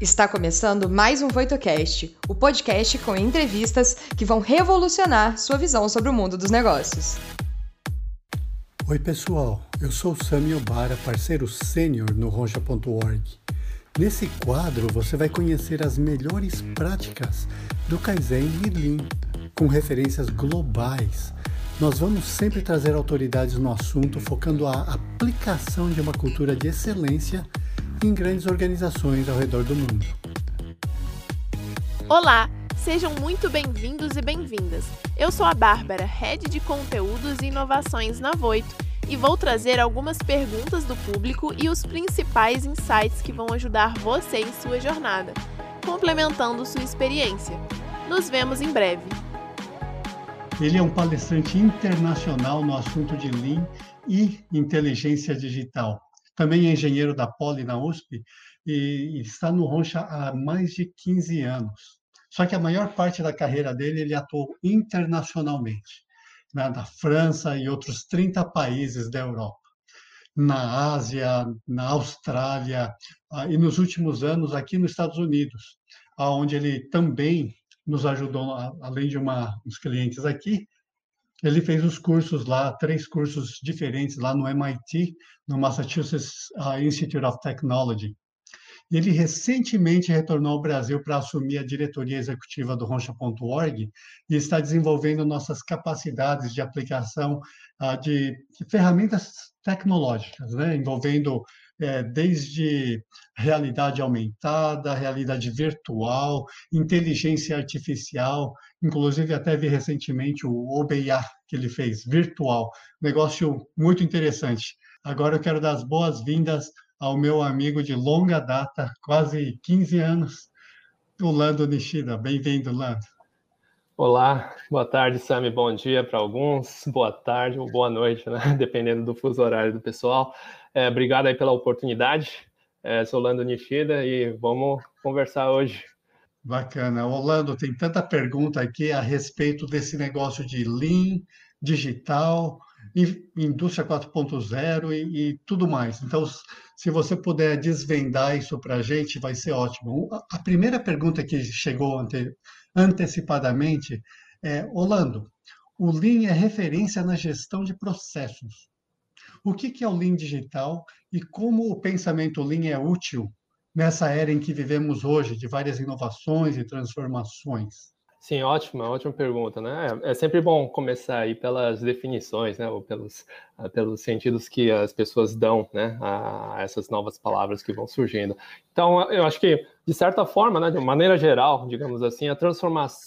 Está começando mais um VoitoCast, o podcast com entrevistas que vão revolucionar sua visão sobre o mundo dos negócios. Oi, pessoal. Eu sou Sami Obara, parceiro sênior no Roncha.org. Nesse quadro, você vai conhecer as melhores práticas do Kaizen e Lean, com referências globais. Nós vamos sempre trazer autoridades no assunto, focando a aplicação de uma cultura de excelência em grandes organizações ao redor do mundo. Olá, sejam muito bem-vindos e bem-vindas. Eu sou a Bárbara, Head de Conteúdos e Inovações na Voito, e vou trazer algumas perguntas do público e os principais insights que vão ajudar você em sua jornada, complementando sua experiência. Nos vemos em breve. Ele é um palestrante internacional no assunto de Lean e inteligência digital também é engenheiro da Poli na USP e, está no Roncha há mais de 15 anos. Só que a maior parte da carreira dele ele atuou internacionalmente, né, na França e outros 30 países da Europa, na Ásia, na Austrália e nos últimos anos aqui nos Estados Unidos, onde ele também nos ajudou, além de uma, uns clientes aqui, ele fez os cursos lá, três cursos diferentes lá no MIT, no Massachusetts uh, Institute of Technology. Ele recentemente retornou ao Brasil para assumir a diretoria executiva do Roncha.org e está desenvolvendo nossas capacidades de aplicação de, de, ferramentas tecnológicas, né? envolvendo é, desde realidade aumentada, realidade virtual, inteligência artificial, inclusive até vi recentemente o OBA que ele fez, virtual, negócio muito interessante. Agora eu quero dar as boas-vindas ao meu amigo de longa data, quase 15 anos, o Lando Nishida. Bem-vindo, Lando. Olá, boa tarde, Sami. Bom dia para alguns, boa tarde ou boa noite, né? dependendo do fuso horário do pessoal. É, obrigado aí pela oportunidade. É, sou Lando Nishida e vamos conversar hoje. Bacana. Orlando, tem tanta pergunta aqui a respeito desse negócio de Lean, digital, indústria 4.0 e, e, tudo mais. Então, se você puder desvendar isso para a gente, vai ser ótimo. A primeira pergunta que chegou ante, antecipadamente é, Orlando, o Lean é referência na gestão de processos. O que é o Lean digital e como o pensamento Lean é útil nessa era em que vivemos hoje, de várias inovações e transformações? Sim, ótima, ótima pergunta, né? É, é sempre bom começar aí pelas definições, né? Ou pelos, ah, pelos sentidos que as pessoas dão, né? A essas novas palavras que vão surgindo. Então, eu acho que, de certa forma, né? De maneira geral, digamos assim, a transformação,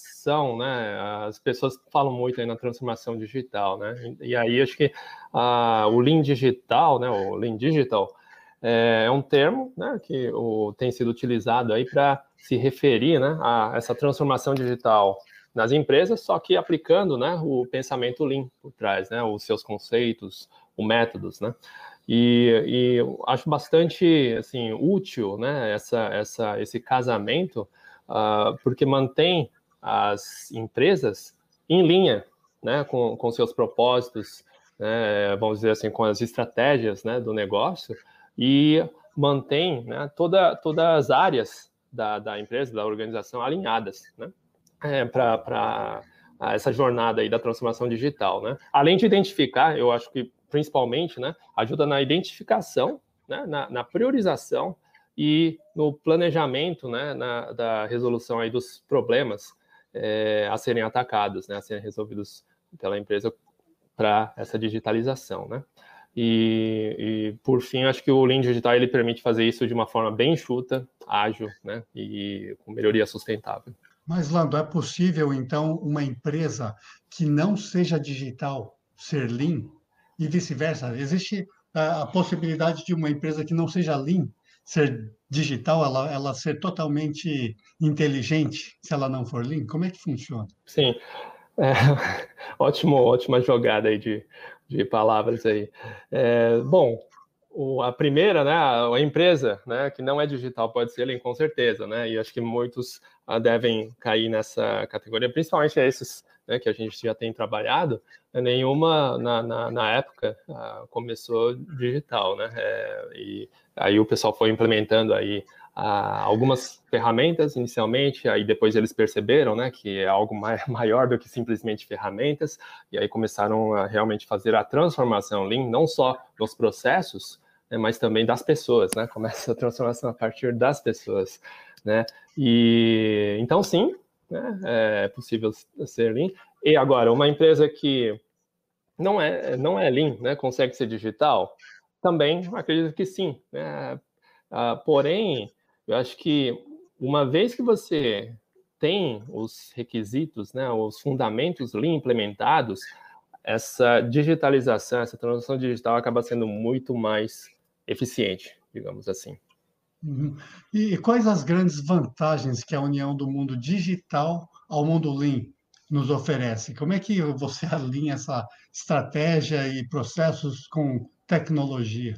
né? As pessoas falam muito aí na transformação digital, né? E aí, acho que uh, o Lean Digital, né? O Lean Digital é, é um termo, né? Que o, tem sido utilizado aí para se referir né, a essa transformação digital nas empresas, só que aplicando né, o pensamento Lean por trás, né, os seus conceitos, os métodos, né? E, e acho bastante assim útil, né, essa, essa, esse casamento, uh, porque mantém as empresas em linha, né, com, com seus propósitos, né, vamos dizer assim, com as estratégias, né, do negócio e mantém, né, toda, todas as áreas da, da empresa, da organização alinhadas, né? É, para essa jornada aí da transformação digital, né? Além de identificar, eu acho que principalmente, né, ajuda na identificação, né, na, na priorização e no planejamento, né, na, da resolução aí dos problemas é, a serem atacados, né, a serem resolvidos pela empresa para essa digitalização, né? E, e, por fim, acho que o Lean Digital ele permite fazer isso de uma forma bem enxuta, ágil, né, e com melhoria sustentável. Mas, Lando, é possível, então, uma empresa que não seja digital ser Lean e vice-versa? Existe a, possibilidade de uma empresa que não seja Lean ser digital, ela, ela ser totalmente inteligente se ela não for Lean? Como é que funciona? Sim, é, ótimo, ótima jogada aí de, de palavras aí. É, bom, o, a primeira, né, a, empresa, né, que não é digital pode ser Lean, com certeza, né, e acho que muitos uh, devem cair nessa categoria, principalmente esses né, que a gente já tem trabalhado, né, nenhuma na, na, na época uh, começou digital, né, é, e aí o pessoal foi implementando aí algumas ferramentas inicialmente, aí depois eles perceberam né, que é algo maior do que simplesmente ferramentas, e aí começaram a realmente fazer a transformação Lean, não só nos processos, né, mas também das pessoas, né? Começa a transformação a partir das pessoas, né? E então sim, né, é possível ser Lean. E agora, uma empresa que não é, não é Lean, né, consegue ser digital, também acredito que sim. Né? Ah, porém, eu acho que uma vez que você tem os requisitos, né, os fundamentos Lean implementados, essa digitalização, essa transição digital acaba sendo muito mais eficiente, digamos assim. Uhum. E quais as grandes vantagens que a união do mundo digital ao mundo Lean nos oferece? Como é que você alinha essa estratégia e processos com tecnologia?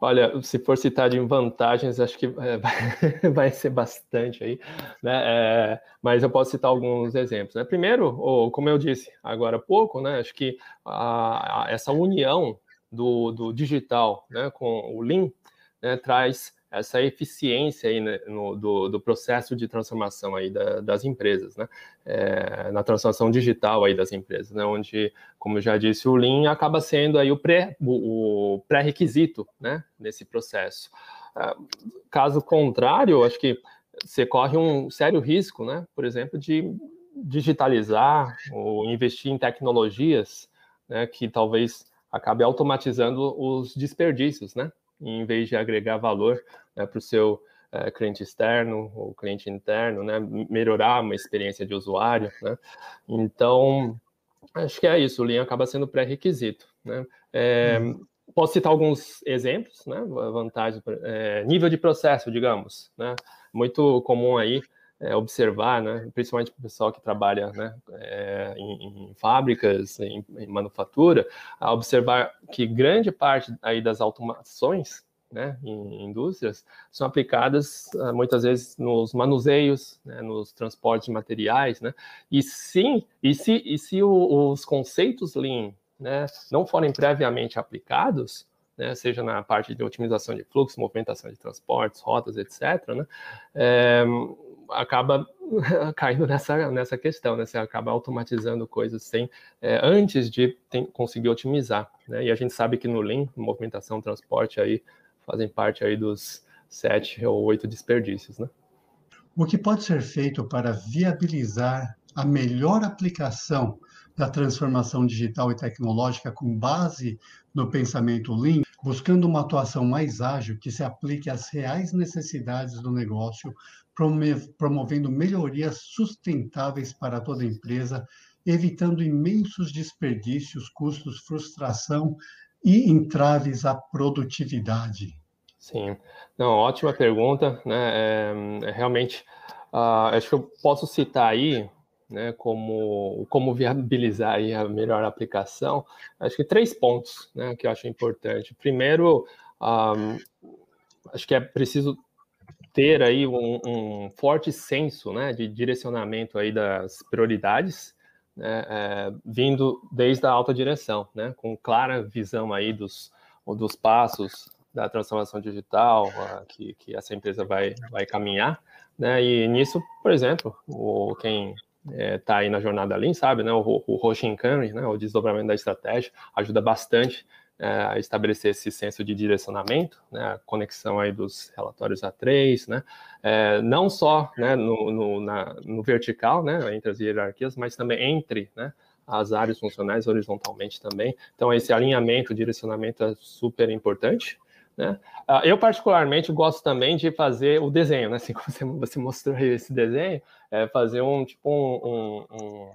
Olha, se for citar de vantagens, acho que é, vai, ser bastante aí, né? É, mas eu posso citar alguns exemplos. Né? Primeiro, como eu disse agora há pouco, né? Acho que a, a, essa união do, do digital né, com o Lean né, traz essa eficiência aí né, no, do, do, processo de transformação aí da, das empresas, né? É, na transformação digital aí das empresas, né? Onde, como já disse, o Lean acaba sendo aí o pré o, o pré-requisito, né? Nesse processo. É, caso contrário, acho que você corre um sério risco, né? Por exemplo, de digitalizar ou investir em tecnologias, né? Que talvez acabe automatizando os desperdícios, né? em vez de agregar valor né, para o seu é, cliente externo ou cliente interno, né, melhorar uma experiência de usuário. Né? Então, acho que é isso, o Lean acaba sendo pré-requisito. Né? É, uhum. Posso citar alguns exemplos, né? Vantagens, é, nível de processo, digamos, né? Muito comum aí é, observar, né, principalmente para o pessoal que trabalha né, é, em, em, fábricas, em, em, manufatura, a observar que grande parte aí das automações né, em indústrias são aplicadas ah, muitas vezes nos manuseios, né, nos transportes de materiais, né, e sim, e se, e se o, os conceitos Lean né, não forem previamente aplicados, né, seja na parte de otimização de fluxo, movimentação de transportes, rotas, etc., né, é, acaba caindo nessa, nessa questão, né? Você acaba automatizando coisas sem é, antes de tem, conseguir otimizar, né? E a gente sabe que no Lean, movimentação, transporte aí fazem parte aí dos sete ou oito desperdícios, né? O que pode ser feito para viabilizar a melhor aplicação da transformação digital e tecnológica com base no pensamento Lean, buscando uma atuação mais ágil que se aplique às reais necessidades do negócio, promovendo melhorias sustentáveis para toda a empresa, evitando imensos desperdícios, custos, frustração e entraves à produtividade? Sim, não, ótima pergunta, né? É, é realmente, uh, acho que eu posso citar aí, né, como como viabilizar aí a melhor aplicação. Acho que três pontos, né, que eu acho importante. Primeiro, um, ah, acho que é preciso ter aí um, um, forte senso né, de direcionamento aí das prioridades, né, é, vindo desde a alta direção, né, com clara visão aí dos, dos passos da transformação digital uh, que, que essa empresa vai, vai caminhar, né, e nisso, por exemplo, o, quem está é, tá aí na jornada Lean sabe, né, o, o Roshinkan, né, o desdobramento da estratégia, ajuda bastante é, estabelecer esse senso de direcionamento, né, a conexão aí dos relatórios A3, né, é, não só né, no, no, na, no, vertical, né, entre as hierarquias, mas também entre né, as áreas funcionais horizontalmente também. Então, esse alinhamento, direcionamento é super importante. Né? Ah, eu, particularmente, gosto também de fazer o desenho, né? assim como você, mostrou esse desenho, é fazer um tipo um, um, um,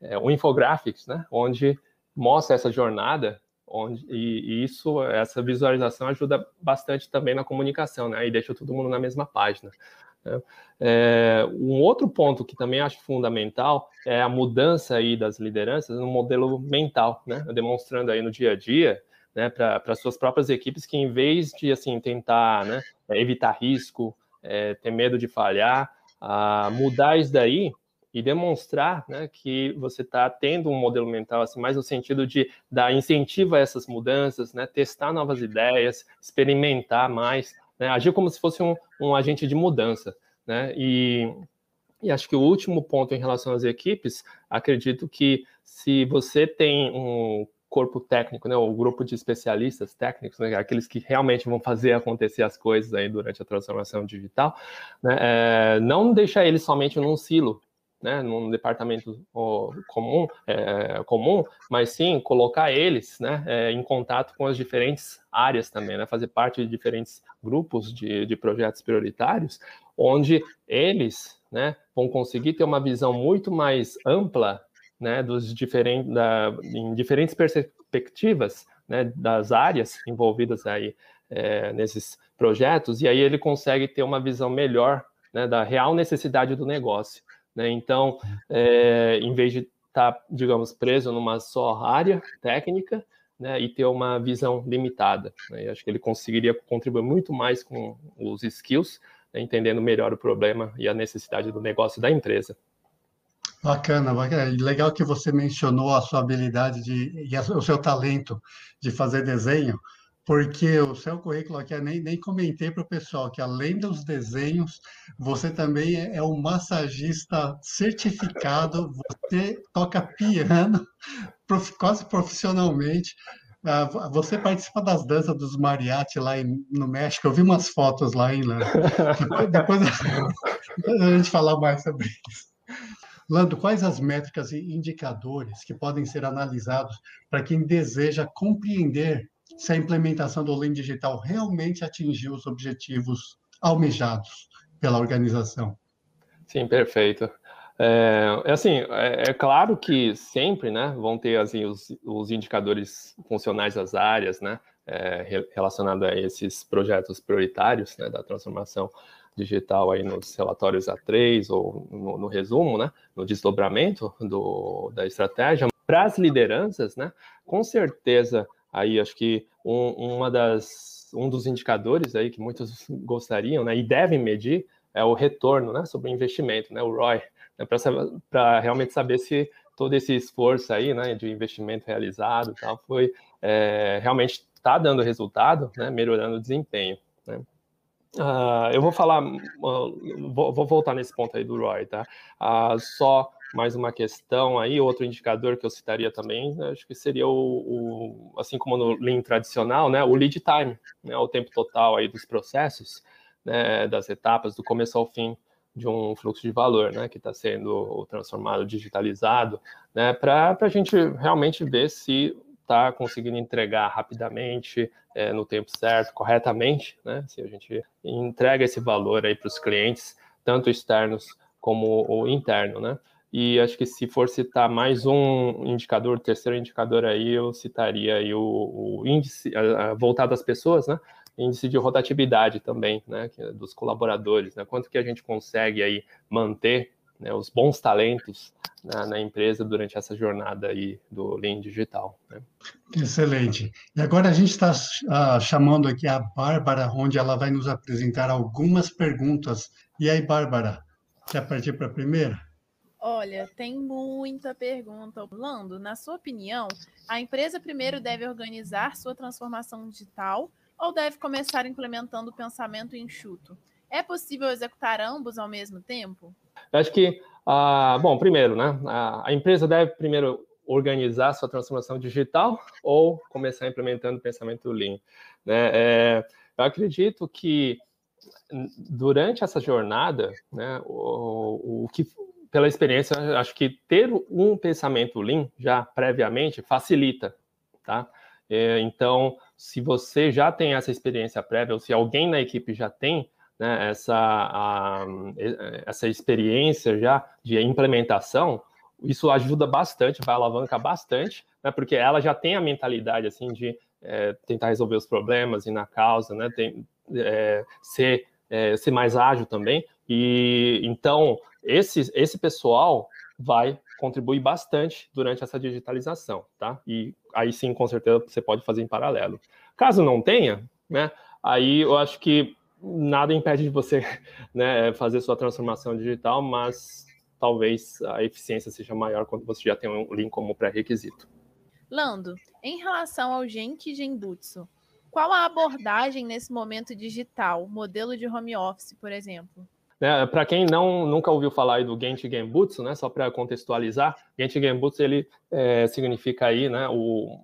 é, um infográfico, né? onde mostra essa jornada onde, e, isso, essa visualização ajuda bastante também na comunicação, né? E deixa todo mundo na mesma página. Né? É, um outro ponto que também acho fundamental é a mudança aí das lideranças no modelo mental, né? Demonstrando aí no dia a dia, né, para suas próprias equipes que em vez de assim tentar né, evitar risco, é, ter medo de falhar, a mudar isso daí e demonstrar né, que você está tendo um modelo mental assim, mais no sentido de dar incentivo a essas mudanças, né, testar novas ideias, experimentar mais, né? agir como se fosse um, um agente de mudança. Né? E, e acho que o último ponto em relação às equipes, acredito que se você tem um corpo técnico, né, o grupo de especialistas técnicos, né, aqueles que realmente vão fazer acontecer as coisas aí durante a transformação digital, né, é, não deixar eles somente num silo, né, num departamento comum, é, comum, mas sim colocar eles né, é, em contato com as diferentes áreas também, né, fazer parte de diferentes grupos de, de projetos prioritários, onde eles né, vão conseguir ter uma visão muito mais ampla né, dos diferentes, da, em diferentes perspectivas né, das áreas envolvidas aí é, nesses projetos, e aí ele consegue ter uma visão melhor né, da real necessidade do negócio. Né? Então, é, em vez de estar, tá, digamos, preso numa só área técnica, né, e ter uma visão limitada. Né? acho que ele conseguiria contribuir muito mais com os skills, né, entendendo melhor o problema e a necessidade do negócio da empresa. Bacana, bacana. Legal que você mencionou a sua habilidade de, e o seu talento de fazer desenho, porque o seu currículo aqui, eu nem, nem comentei para o pessoal que além dos desenhos, você também é, é um massagista certificado, você toca piano prof, quase profissionalmente. Uh, você participa das danças dos mariachi lá em, no México. Eu vi umas fotos lá, hein, Lando? depois, depois a gente falar mais sobre isso. Lando, quais as métricas e indicadores que podem ser analisados para quem deseja compreender se a implementação do Lean Digital realmente atingiu os objetivos almejados pela organização. Sim, perfeito. É, é assim, é, é, claro que sempre, né, vão ter assim os, os indicadores funcionais das áreas, né, é, relacionado a esses projetos prioritários, né, da transformação digital aí nos relatórios A3 ou no, no resumo, né, no desdobramento do, da estratégia. Para as lideranças, né, com certeza aí acho que um, uma das, um dos indicadores aí que muitos gostariam né, e devem medir é o retorno né, sobre o investimento, né, o ROI, né, para realmente saber se todo esse esforço aí né, de investimento realizado tal, foi é, realmente está dando resultado, né, melhorando o desempenho. Né. Uh, eu vou falar, uh, vou, vou, voltar nesse ponto aí do ROI, tá? Uh, só mais uma questão aí, outro indicador que eu citaria também, acho que seria o, o assim como no Lean tradicional, né, o lead time, né, o tempo total aí dos processos, né, das etapas, do começo ao fim de um fluxo de valor, né, que está sendo transformado, digitalizado, né, para a gente realmente ver se está conseguindo entregar rapidamente, é, no tempo certo, corretamente, né, se a gente entrega esse valor aí para os clientes, tanto externos como o interno, né. E acho que se for citar mais um indicador, terceiro indicador aí, eu citaria aí o, o índice voltado às pessoas, né? Índice de rotatividade também, né? É dos colaboradores, né? Quanto que a gente consegue aí manter né, os bons talentos na, na, empresa durante essa jornada aí do Lean Digital. Né? Excelente. E agora a gente está uh, chamando aqui a Bárbara, onde ela vai nos apresentar algumas perguntas. E aí, Bárbara, quer partir para a primeira? Olha, tem muita pergunta. Lando, na sua opinião, a empresa primeiro deve organizar sua transformação digital ou deve começar implementando o pensamento enxuto? É possível executar ambos ao mesmo tempo? Eu acho que, uh, bom, primeiro, né, a, a empresa deve primeiro organizar sua transformação digital ou começar implementando o pensamento Lean. Né? É, eu acredito que durante essa jornada, né, o, o que pela experiência, acho que ter um pensamento Lean já previamente facilita, tá? É, então, se você já tem essa experiência prévia, ou se alguém na equipe já tem né, essa, a, essa experiência já de implementação, isso ajuda bastante, vai alavancar bastante, né, porque ela já tem a mentalidade assim de é, tentar resolver os problemas e na causa, né, tem, é, ser, é, ser mais ágil também. E então esse, esse pessoal vai contribuir bastante durante essa digitalização, tá? E aí sim, com certeza, você pode fazer em paralelo. Caso não tenha, né, aí eu acho que nada impede de você né, fazer sua transformação digital, mas talvez a eficiência seja maior quando você já tem um link como pré-requisito. Lando, em relação ao Genki Genbutsu, Qual a abordagem nesse momento digital, modelo de home office, por exemplo? Né, para quem não nunca ouviu falar do Genchi Genbutsu, né, só para contextualizar, Genchi Genbutsu ele é, significa aí, né, o,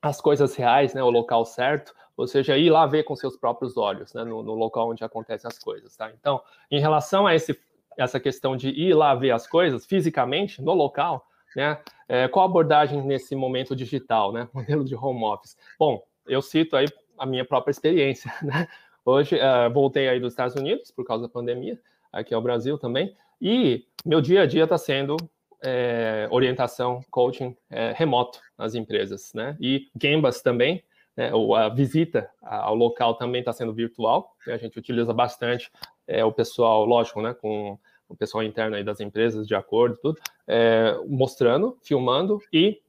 as coisas reais, né, o local certo, ou seja, ir lá ver com seus próprios olhos, né, no, no local onde acontecem as coisas, tá? Então, em relação a esse, essa questão de ir lá ver as coisas fisicamente no local, né, é, qual a abordagem nesse momento digital, né, modelo de home office? Bom, eu cito aí a minha própria experiência, né? Hoje, uh, voltei aí dos Estados Unidos por causa da pandemia, aqui ao Brasil também, e meu dia a dia está sendo é, orientação, coaching é, remoto nas empresas, né? E Gambas também, né, a visita ao local também está sendo virtual, a gente utiliza bastante é, o pessoal, lógico, né, com o pessoal interno aí das empresas, de acordo, tudo, é, mostrando, filmando, e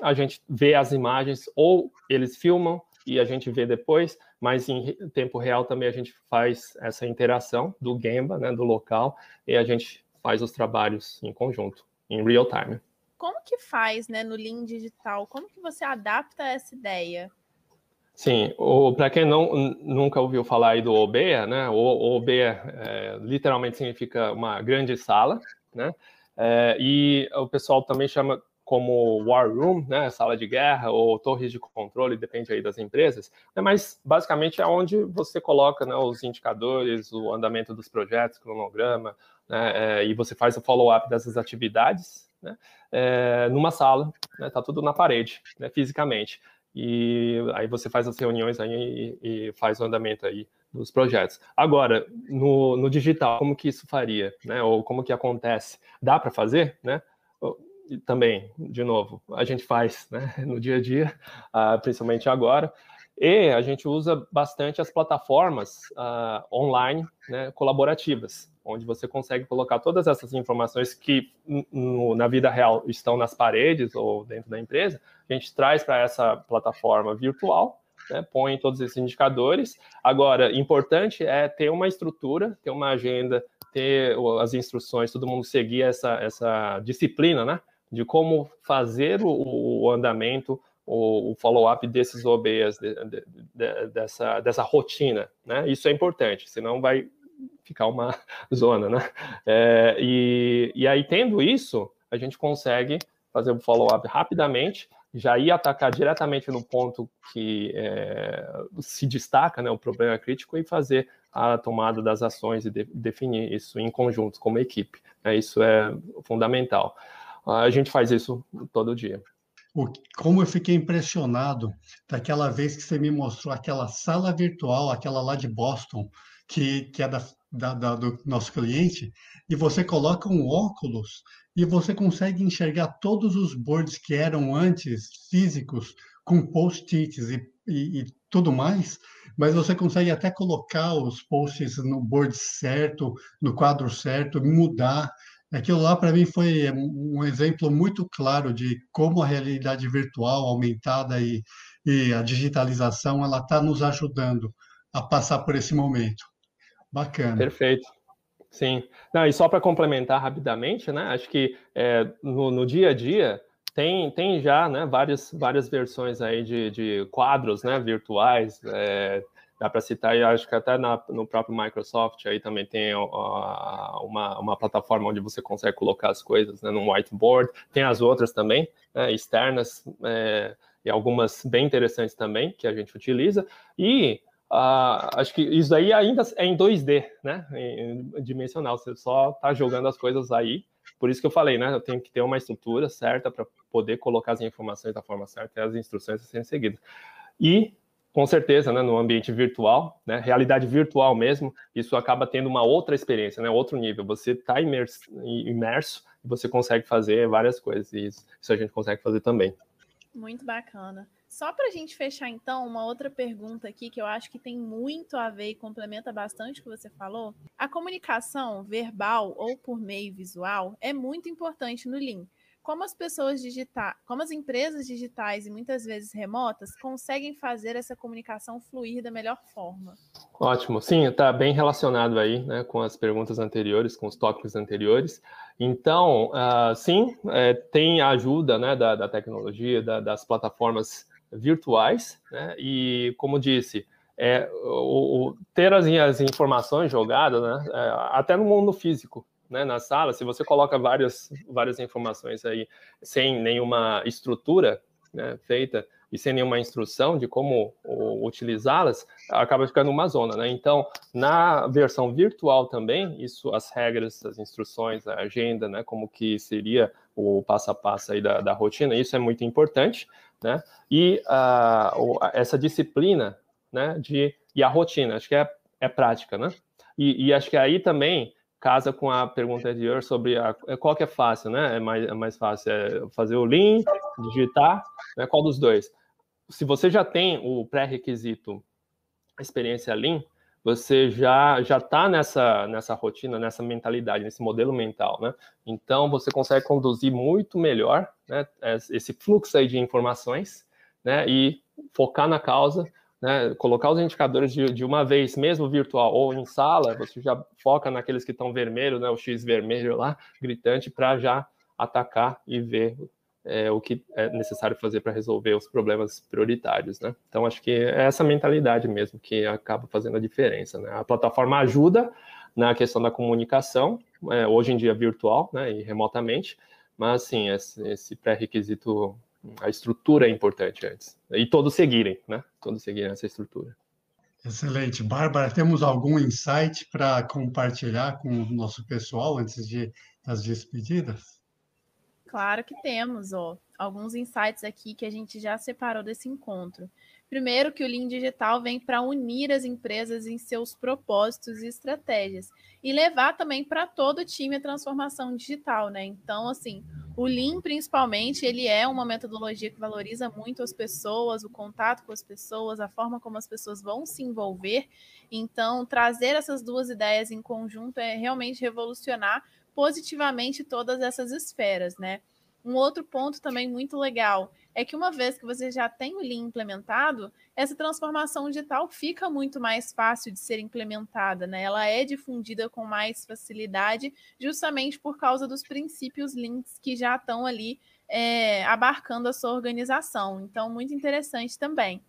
a gente vê as imagens, ou eles filmam e a gente vê depois, mas em tempo real também a gente faz essa interação do Gemba, né, do local, e a gente faz os trabalhos em conjunto, em real time. Como que faz, né, no Lean Digital? Como que você adapta essa ideia? Sim, para quem não, nunca ouviu falar aí do OBEA, né, o, OBEA é, literalmente significa uma grande sala, né, é, e o pessoal também chama como War Room, né, sala de guerra, ou torres de controle, depende aí das empresas, né, mas basicamente é onde você coloca né, os indicadores, o andamento dos projetos, cronograma, né, é, e você faz o follow-up dessas atividades né, é, numa sala, né, tá tudo na parede, né, fisicamente e aí você faz as reuniões aí e, e faz o andamento aí dos projetos. Agora, no, no, digital, como que isso faria, né? Ou como que acontece? Dá para fazer, né? Também, de novo, a gente faz né? no dia a dia, uh, principalmente agora, e a gente usa bastante as plataformas uh, online né, colaborativas onde você consegue colocar todas essas informações que na vida real estão nas paredes ou dentro da empresa, a gente traz para essa plataforma virtual, né, põe todos esses indicadores. Agora, importante é ter uma estrutura, ter uma agenda, ter as instruções, todo mundo seguir essa, essa disciplina, né, de como fazer o, o andamento, o, o follow-up desses OBs, de, de, de, dessa, dessa rotina, né? Isso é importante, senão vai ficar uma zona, né? É, e, e aí, tendo isso, a gente consegue fazer o follow-up rapidamente, já ir atacar diretamente no ponto que é, se destaca, né, o problema crítico, e fazer a tomada das ações e de, definir isso em conjunto, como equipe. Né? Isso é fundamental. A gente faz isso todo dia. Como eu fiquei impressionado daquela vez que você me mostrou aquela sala virtual, aquela lá de Boston, que, que é da, da, da, do nosso cliente, e você coloca um óculos e você consegue enxergar todos os boards que eram antes físicos, com post-its e, e, e, tudo mais, mas você consegue até colocar os posts no board certo, no quadro certo, mudar. Aquilo lá, para mim, foi um exemplo muito claro de como a realidade virtual aumentada e, e a digitalização ela está nos ajudando a passar por esse momento. Bacana. Perfeito. Sim. Não, e só para complementar rapidamente, né? Acho que é, no, no, dia a dia tem, tem já né, várias, várias versões aí de, de quadros né, virtuais. É, dá para citar, e acho que até na, no próprio Microsoft aí também tem uma, uma plataforma onde você consegue colocar as coisas né, num whiteboard. Tem as outras também, né, externas, é, e algumas bem interessantes também que a gente utiliza. E Uh, acho que isso aí ainda é em 2D, né? Em, dimensional, você só está jogando as coisas aí. Por isso que eu falei, né? Eu tenho que ter uma estrutura certa para poder colocar as informações da forma certa e as instruções serem seguidas. E, com certeza, né, no ambiente virtual, né, realidade virtual mesmo, isso acaba tendo uma outra experiência, né, outro nível. Você está imerso, imerso e você consegue fazer várias coisas. E isso, isso a gente consegue fazer também. Muito bacana. Só para a gente fechar, então, uma outra pergunta aqui que eu acho que tem muito a ver e complementa bastante o que você falou. A comunicação verbal ou por meio visual é muito importante no Lean. Como as pessoas digitais, como as empresas digitais e muitas vezes remotas conseguem fazer essa comunicação fluir da melhor forma? Ótimo, sim, está bem relacionado aí né, com as perguntas anteriores, com os tópicos anteriores. Então, uh, sim, é, tem a ajuda né, da, da tecnologia, da, das plataformas virtuais, né? E como disse, é, o, o, ter as, as, informações jogadas, né? É, até no mundo físico, né? Na sala, se você coloca várias, várias informações aí sem nenhuma estrutura né, feita, e sem nenhuma instrução de como utilizá-las, acaba ficando uma zona, né? Então, na versão virtual também, isso, as regras, as instruções, a agenda, né? Como que seria o passo a passo aí da, da rotina, isso é muito importante, né? E uh, essa disciplina, né? De, e a rotina, acho que é, é prática, né? E, e acho que aí também casa com a pergunta anterior sobre a, qual que é fácil, né? É mais, é mais fácil é fazer o link, digitar, né? Qual dos dois? se você já tem o pré-requisito experiência Lean, você já já está nessa nessa rotina, nessa mentalidade, nesse modelo mental, né? Então você consegue conduzir muito melhor, né? Esse fluxo aí de informações, né? E focar na causa, né? Colocar os indicadores de, de uma vez, mesmo virtual ou em sala, você já foca naqueles que estão vermelhos, né? O X vermelho lá, gritante, para já atacar e ver é, o que é necessário fazer para resolver os problemas prioritários, né? Então acho que é essa mentalidade mesmo que acaba fazendo a diferença, né? A plataforma ajuda na questão da comunicação, é, hoje em dia virtual, né, e remotamente, mas sim, esse, esse pré-requisito, a estrutura é importante antes e todos seguirem, né? Todos seguirem essa estrutura. Excelente. Bárbara, temos algum insight para compartilhar com o nosso pessoal antes de, das despedidas? Claro que temos, ó, alguns insights aqui que a gente já separou desse encontro. Primeiro, que o Lean Digital vem para unir as empresas em seus propósitos e estratégias e levar também para todo o time a transformação digital, né? Então, assim, o Lean, principalmente, ele é uma metodologia que valoriza muito as pessoas, o contato com as pessoas, a forma como as pessoas vão se envolver. Então, trazer essas duas ideias em conjunto é realmente revolucionar positivamente todas essas esferas, né? Um outro ponto também muito legal é que uma vez que você já tem o Lean implementado, essa transformação digital fica muito mais fácil de ser implementada, né? Ela é difundida com mais facilidade, justamente por causa dos princípios Leans que já estão ali é, abarcando a sua organização. Então, muito interessante também.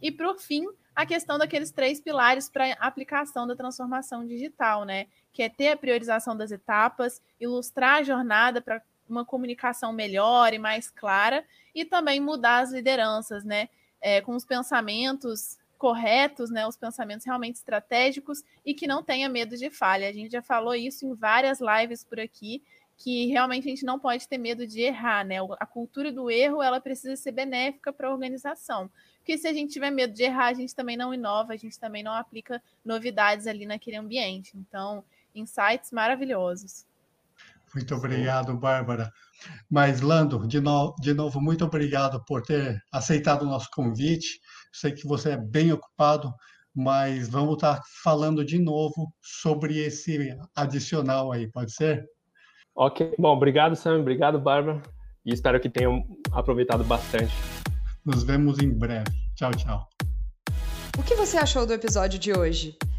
E por fim, a questão daqueles três pilares para aplicação da transformação digital, né? Que é ter a priorização das etapas, ilustrar a jornada para uma comunicação melhor e mais clara, e também mudar as lideranças, né? É, com os pensamentos corretos, né? Os pensamentos realmente estratégicos e que não tenha medo de falha. A gente já falou isso em várias lives por aqui, que realmente a gente não pode ter medo de errar, né? A cultura do erro ela precisa ser benéfica para a organização. Porque se a gente tiver medo de errar, a gente também não inova, a gente também não aplica novidades ali naquele ambiente. Então, insights maravilhosos. Muito obrigado, Bárbara. Mas, Lando, de, no, de novo, muito obrigado por ter aceitado o nosso convite. Sei que você é bem ocupado, mas vamos estar falando de novo sobre esse adicional aí, pode ser? Ok, bom, obrigado, Sam, obrigado, Bárbara, e espero que tenham aproveitado bastante nos vemos em breve. Tchau, tchau. O que você achou do episódio de hoje?